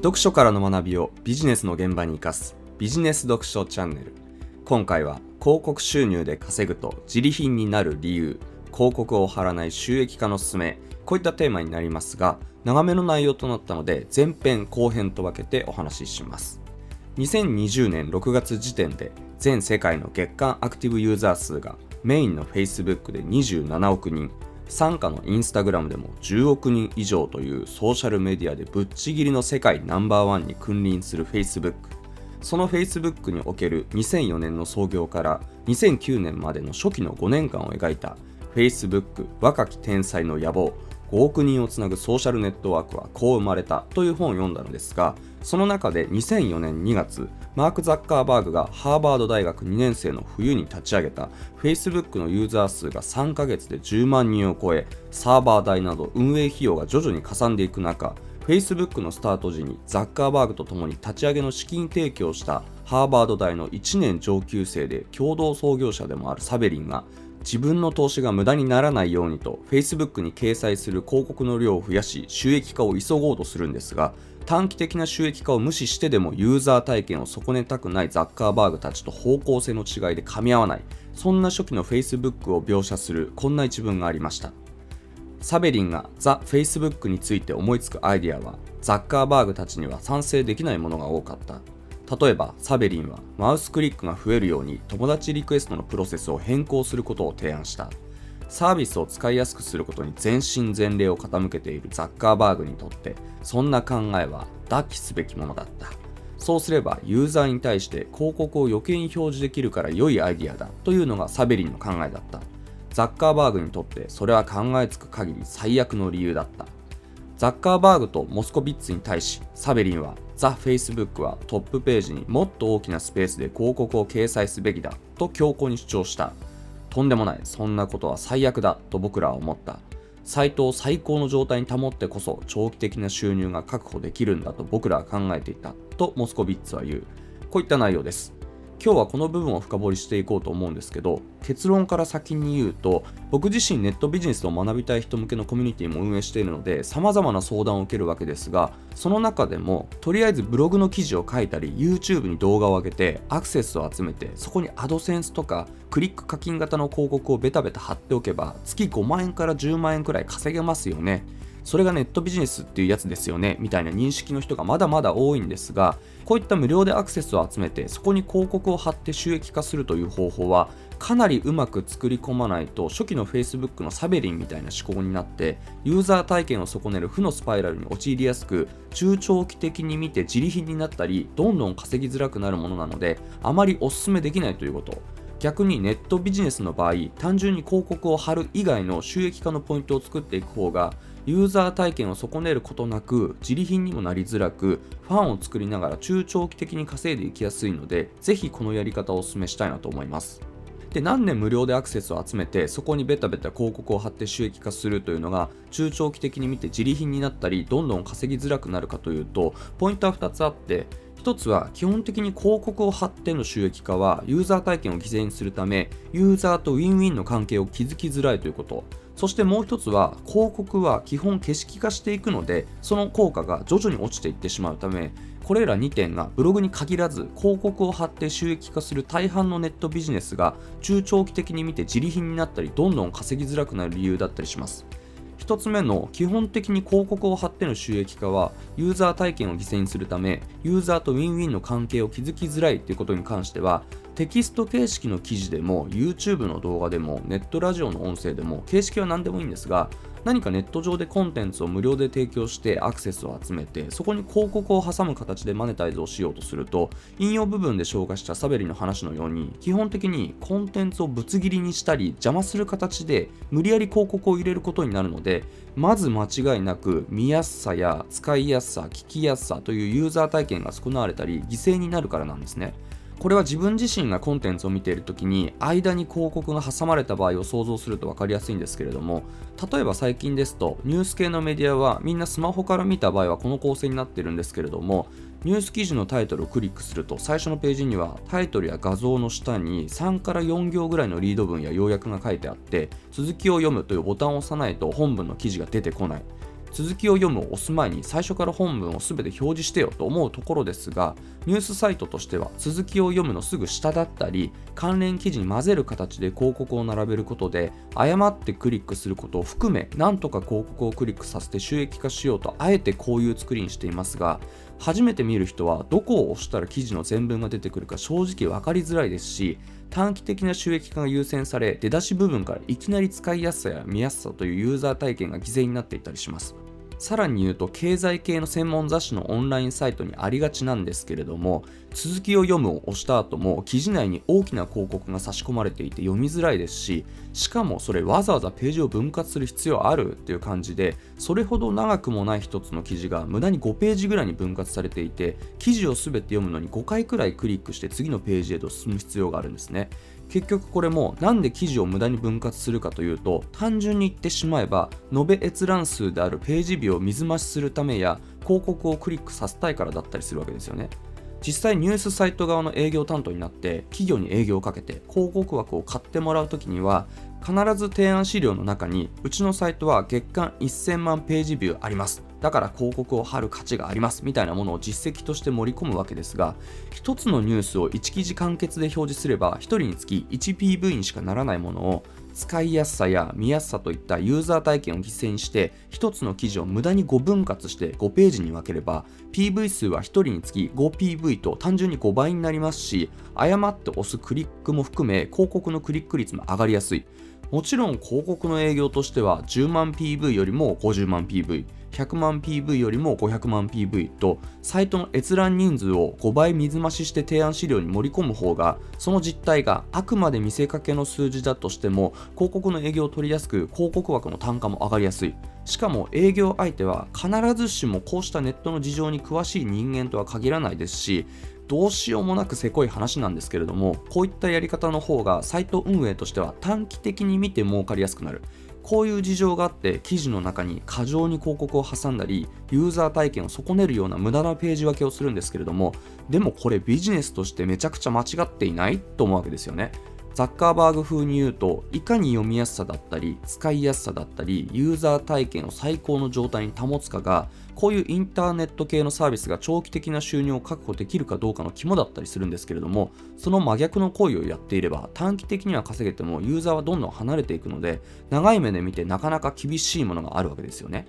読書からの学びをビジネスの現場に生かすビジネス読書チャンネル。今回は広告収入で稼ぐと自利品になる理由広告を貼らない収益化のすすめこういったテーマになりますが長めの内容となったので前編後編と分けてお話しします。2020年6月時点で全世界の月間アクティブユーザー数がメインの Facebook で27億人。傘下のインスタグラムでも10億人以上というソーシャルメディアでぶっちぎりの世界ナンバーワンに君臨する Facebook その Facebook における2004年の創業から2009年までの初期の5年間を描いた Facebook 若き天才の野望。5億人をつなぐソーシャルネットワークはこう生まれたという本を読んだのですがその中で2004年2月マーク・ザッカーバーグがハーバード大学2年生の冬に立ち上げた Facebook のユーザー数が3ヶ月で10万人を超えサーバー代など運営費用が徐々にかさんでいく中 Facebook のスタート時にザッカーバーグと共に立ち上げの資金提供したハーバード大の1年上級生で共同創業者でもあるサベリンが自分の投資が無駄にならないようにと Facebook に掲載する広告の量を増やし収益化を急ごうとするんですが短期的な収益化を無視してでもユーザー体験を損ねたくないザッカーバーグたちと方向性の違いで噛み合わない。そんな初期の Facebook を描写するこんな一文がありました。サベリンがザ・フェイスブックについて思いつくアイディアはザッカーバーグたちには賛成できないものが多かった。例えばサベリンはマウスクリックが増えるように友達リクエストのプロセスを変更することを提案した。サービスを使いやすくすることに全身全霊を傾けているザッカーバーグにとってそんな考えは脱起すべきものだった。そうすればユーザーに対して広告を余計に表示できるから良いアイディアだというのがサベリンの考えだった。ザッカーバーグにとってそれは考えつく限り最悪の理由だった。ザッカーバーグとモスコビッツに対しサベリンはザ・フェイスブックはトップページにもっと大きなスペースで広告を掲載すべきだと強硬に主張した。とんでもない。そんなことは最悪だ。と僕らは思った。サイトを最高の状態に保ってこそ長期的な収入が確保できるんだと僕らは考えていた。とモスコビッツは言う。こういった内容です。今日はこの部分を深掘りしていこうと思うんですけど結論から先に言うと僕自身ネットビジネスを学びたい人向けのコミュニティも運営しているので様々な相談を受けるわけですがその中でもとりあえずブログの記事を書いたり YouTube に動画を上げてアクセスを集めてそこにアドセンスとかクリック課金型の広告をベタベタ貼っておけば月5万円から10万円くらい稼げますよね。それがネットビジネスっていうやつですよねみたいな認識の人がまだまだ多いんですがこういった無料でアクセスを集めてそこに広告を貼って収益化するという方法はかなりうまく作り込まないと初期の Facebook のサベリンみたいな思考になってユーザー体験を損ねる負のスパイラルに陥りやすく中長期的に見て自利品になったりどんどん稼ぎづらくなるものなのであまりお勧めできないということ。逆にネットビジネスの場合単純に広告を貼る以外の収益化のポイントを作っていく方がユーザー体験を損ねることなく自利品にもなりづらくファンを作りながら中長期的に稼いでいきやすいのでぜひこのやり方をお勧めしたいなと思います。で何年無料でアクセスを集めてそこにベタベタ広告を貼って収益化するというのが中長期的に見て自利品になったりどんどん稼ぎづらくなるかというとポイントは2つあって1つは基本的に広告を貼っての収益化はユーザー体験を犠牲にするためユーザーとウィンウィンの関係を築きづらいということ。そしてもう一つは広告は基本景色化していくのでその効果が徐々に落ちていってしまうためこれら2点がブログに限らず広告を貼って収益化する大半のネットビジネスが中長期的に見て自利品になったりどんどん稼ぎづらくなる理由だったりします。1つ目の基本的に広告を貼っての収益化はユーザー体験を犠牲にするためユーザーとウィンウィンの関係を築きづらいということに関してはテキスト形式の記事でも YouTube の動画でもネットラジオの音声でも形式は何でもいいんですが何かネット上でコンテンツを無料で提供してアクセスを集めてそこに広告を挟む形でマネタイズをしようとすると引用部分で紹介したサベリの話のように基本的にコンテンツをぶつ切りにしたり邪魔する形で無理やり広告を入れることになるのでまず間違いなく見やすさや使いやすさ聞きやすさというユーザー体験が損なわれたり犠牲になるからなんですね。これは自分自身がコンテンツを見ている時に間に広告が挟まれた場合を想像すると分かりやすいんですけれども例えば最近ですとニュース系のメディアはみんなスマホから見た場合はこの構成になってるんですけれどもニュース記事のタイトルをクリックすると最初のページにはタイトルや画像の下に3から4行ぐらいのリード文や要約が書いてあって続きを読むというボタンを押さないと本文の記事が出てこない。続きを読むを押す前に最初から本文を全て表示してよと思うところですがニュースサイトとしては続きを読むのすぐ下だったり関連記事に混ぜる形で広告を並べることで誤ってクリックすることを含めなんとか広告をクリックさせて収益化しようとあえてこういう作りにしていますが初めて見る人はどこを押したら記事の全文が出てくるか正直分かりづらいですし短期的な収益化が優先され出だし部分からいきなり使いやすさや見やすさというユーザー体験が犠牲になっていたりします。さらに言うと経済系の専門雑誌のオンラインサイトにありがちなんですけれども続きを読むを押した後も記事内に大きな広告が差し込まれていて読みづらいですししかもそれわざわざページを分割する必要あるっていう感じでそれほど長くもない一つの記事が無駄に5ページぐらいに分割されていて記事を全て読むのに5回くらいクリックして次のページへと進む必要があるんですね。結局これもなんで記事を無駄に分割するかというと単純に言ってしまえば延べ閲覧数であるページ日を水増しするためや広告をクリックさせたいからだったりするわけですよね。実際ニュースサイト側の営業担当になって企業に営業をかけて広告枠を買ってもらう時には必ず提案資料の中にうちのサイトは月間1000万ページビューあります。だから広告を貼る価値がありますみたいなものを実績として盛り込むわけですが1つのニュースを1記事完結で表示すれば1人につき 1PV にしかならないものを使いやすさや見やすさといったユーザー体験を犠牲にして1つの記事を無駄に5分割して5ページに分ければ PV 数は1人につき 5PV と単純に5倍になりますし誤って押すクリックも含め広告のクリック率も上がりやすい。もちろん広告の営業としては10万 PV よりも50万 PV 100万 PV よりも500万 PV とサイトの閲覧人数を5倍水増しして提案資料に盛り込む方がその実態があくまで見せかけの数字だとしても広告の営業を取りやすく広告枠の単価も上がりやすい。しかも営業相手は必ずしもこうしたネットの事情に詳しい人間とは限らないですしどうしようもなくせこい話なんですけれどもこういったやり方の方がサイト運営としては短期的に見て儲かりやすくなる。こういう事情があって記事の中に過剰に広告を挟んだりユーザー体験を損ねるような無駄なページ分けをするんですけれどもでもこれビジネスとしてめちゃくちゃ間違っていないと思うわけですよね。ザッカーバーグ風に言うといかに読みやすさだったり使いやすさだったりユーザー体験を最高の状態に保つかがこういうインターネット系のサービスが長期的な収入を確保できるかどうかの肝だったりするんですけれどもその真逆の行為をやっていれば短期的には稼げてもユーザーはどんどん離れていくので長い目で見てなかなか厳しいものがあるわけですよね。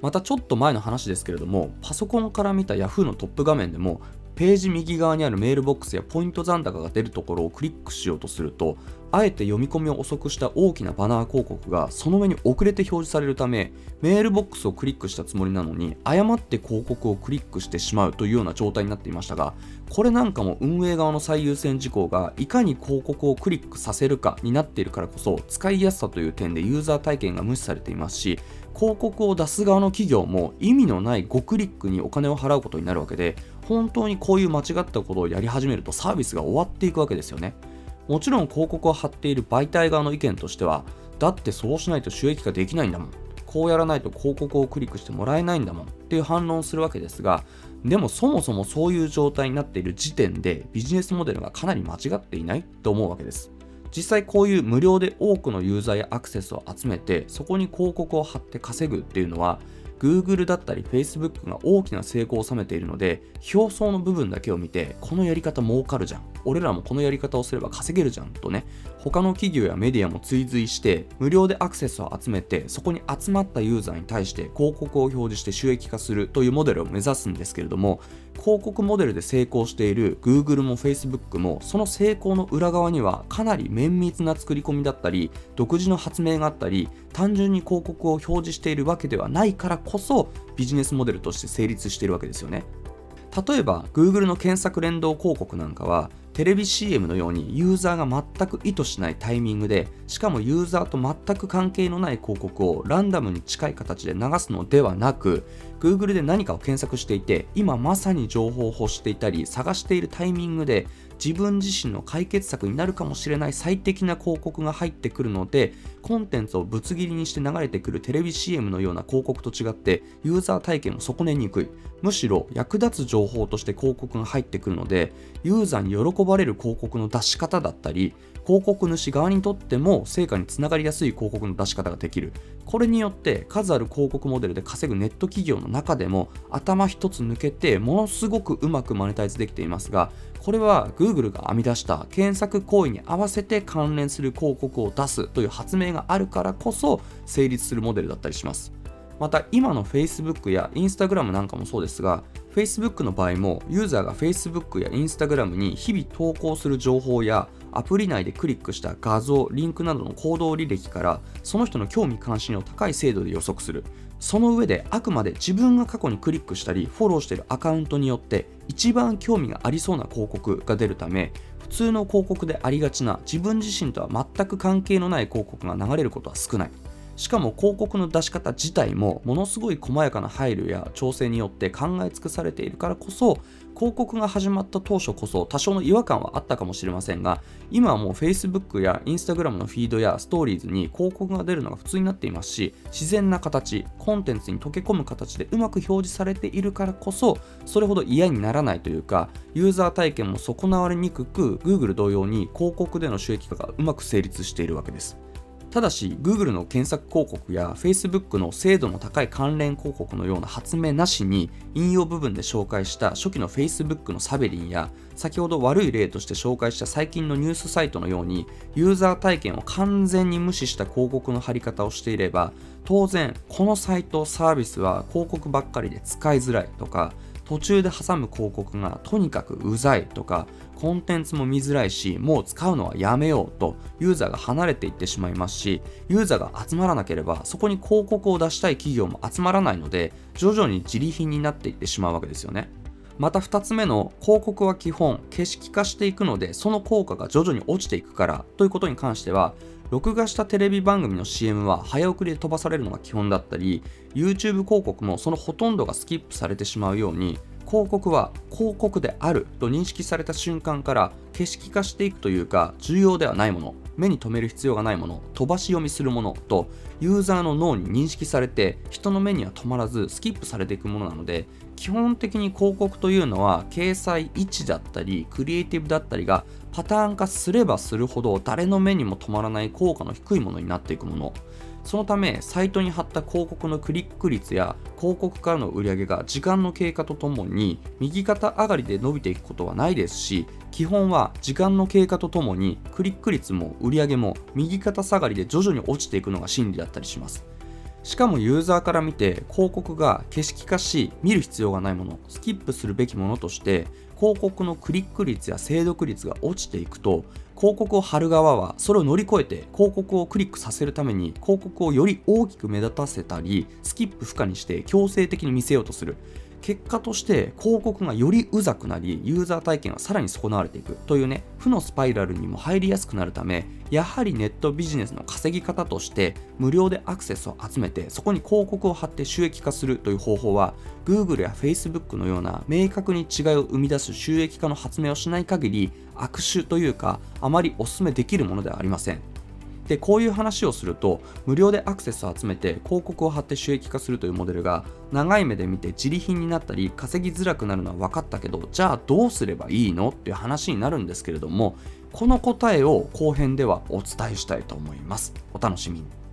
またちょっと前の話ですけれどもパソコンから見た Yahoo のトップ画面でもページ右側にあるメールボックスやポイント残高が出るところをクリックしようとするとあえて読み込みを遅くした大きなバナー広告がその上に遅れて表示されるためメールボックスをクリックしたつもりなのに誤って広告をクリックしてしまうというような状態になっていましたがこれなんかも運営側の最優先事項がいかに広告をクリックさせるかになっているからこそ使いやすさという点でユーザー体験が無視されていますし広告を出す側の企業も意味のない5クリックにお金を払うことになるわけで本当にこういう間違ったことをやり始めるとサービスが終わっていくわけですよね。もちろん広告を貼っている媒体側の意見としてはだってそうしないと収益化できないんだもん。こうやらないと広告をクリックしてもらえないんだもん。っていう反論をするわけですがでもそもそもそういう状態になっている時点でビジネスモデルがかなり間違っていないと思うわけです。実際こういう無料で多くのユーザーやアクセスを集めてそこに広告を貼って稼ぐっていうのは Google だったり Facebook が大きな成功を収めているので表層の部分だけを見てこのやり方儲かるじゃん。俺らもこのやり方をすれば稼げるじゃんとね他の企業やメディアも追随して無料でアクセスを集めてそこに集まったユーザーに対して広告を表示して収益化するというモデルを目指すんですけれども広告モデルで成功している Google も Facebook もその成功の裏側にはかなり綿密な作り込みだったり独自の発明があったり単純に広告を表示しているわけではないからこそビジネスモデルとして成立しているわけですよね。例えば Google の検索連動広告なんかはテレビ CM のようにユーザーが全く意図しないタイミングでしかもユーザーと全く関係のない広告をランダムに近い形で流すのではなく Google で何かを検索していて今まさに情報を欲していたり探しているタイミングで自分自身の解決策になるかもしれない最適な広告が入ってくるのでコンテンツをぶつ切りにして流れてくるテレビ CM のような広告と違ってユーザー体験も損ねにくい。むしろ役立つ情報として広告が入ってくるのでユーザーに喜ばれる広告の出し方だったり広告主側にとっても成果につながりやすい広告の出し方ができる。これによって数ある広告モデルで稼ぐネット企業の中でも頭一つ抜けてものすごくうまくマネタイズできていますがこれは Google が編み出した検索行為に合わせて関連する広告を出すという発明があるからこそ成立するモデルだったりします。また今の Facebook や Instagram なんかもそうですが Facebook の場合もユーザーが Facebook や Instagram に日々投稿する情報やアプリ内でクリックした画像、リンクなどの行動履歴からその人の興味関心を高い精度で予測する。その上であくまで自分が過去にクリックしたりフォローしているアカウントによって一番興味がありそうな広告が出るため普通の広告でありがちな自分自身とは全く関係のない広告が流れることは少ない。しかも広告の出し方自体もものすごい細やかな配慮や調整によって考え尽くされているからこそ広告が始まった当初こそ多少の違和感はあったかもしれませんが今はもう Facebook や Instagram のフィードやストーリーズに広告が出るのが普通になっていますし自然な形コンテンツに溶け込む形でうまく表示されているからこそそれほど嫌にならないというかユーザー体験も損なわれにくく Google 同様に広告での収益化がうまく成立しているわけです。ただし Google の検索広告や Facebook の精度の高い関連広告のような発明なしに引用部分で紹介した初期の Facebook のサベリンや先ほど悪い例として紹介した最近のニュースサイトのようにユーザー体験を完全に無視した広告の貼り方をしていれば当然このサイトサービスは広告ばっかりで使いづらいとか途中で挟む広告がとにかくうざいとかコンテンツも見づらいしもう使うのはやめようとユーザーが離れていってしまいますしユーザーが集まらなければそこに広告を出したい企業も集まらないので徐々に自利品になっていってしまうわけですよね。また2つ目の広告は基本景色化していくのでその効果が徐々に落ちていくからということに関しては録画したテレビ番組の CM は早送りで飛ばされるのが基本だったり YouTube 広告もそのほとんどがスキップされてしまうように広告は広告であると認識された瞬間から景色化していくというか重要ではないもの。目に留める必要がないもの飛ばし読みするものとユーザーの脳に認識されて人の目には止まらずスキップされていくものなので基本的に広告というのは掲載位置だったりクリエイティブだったりがパターン化すればするほど誰の目にも止まらない効果の低いものになっていくもの。そのためサイトに貼った広告のクリック率や広告からの売り上げが時間の経過とともに右肩上がりで伸びていくことはないですし基本は時間の経過とともにクリック率も売り上げも右肩下がりで徐々に落ちていくのが真理だったりします。しかもユーザーから見て広告が景色化し見る必要がないものスキップするべきものとして広告のクリック率や精読率が落ちていくと広告を貼る側はそれを乗り越えて広告をクリックさせるために広告をより大きく目立たせたりスキップ不可にして強制的に見せようとする。結果として広告がよりうざくなりユーザー体験はさらに損なわれていく。というね負のスパイラルにも入りやすくなるためやはりネットビジネスの稼ぎ方として無料でアクセスを集めてそこに広告を貼って収益化するという方法は Google や Facebook のような明確に違いを生み出す収益化の発明をしない限り悪手というかあまりお勧めできるものではありません。でこういう話をすると無料でアクセスを集めて広告を貼って収益化するというモデルが長い目で見て自利品になったり稼ぎづらくなるのは分かったけどじゃあどうすればいいのっていう話になるんですけれどもこの答えを後編ではお伝えしたいと思います。お楽しみに。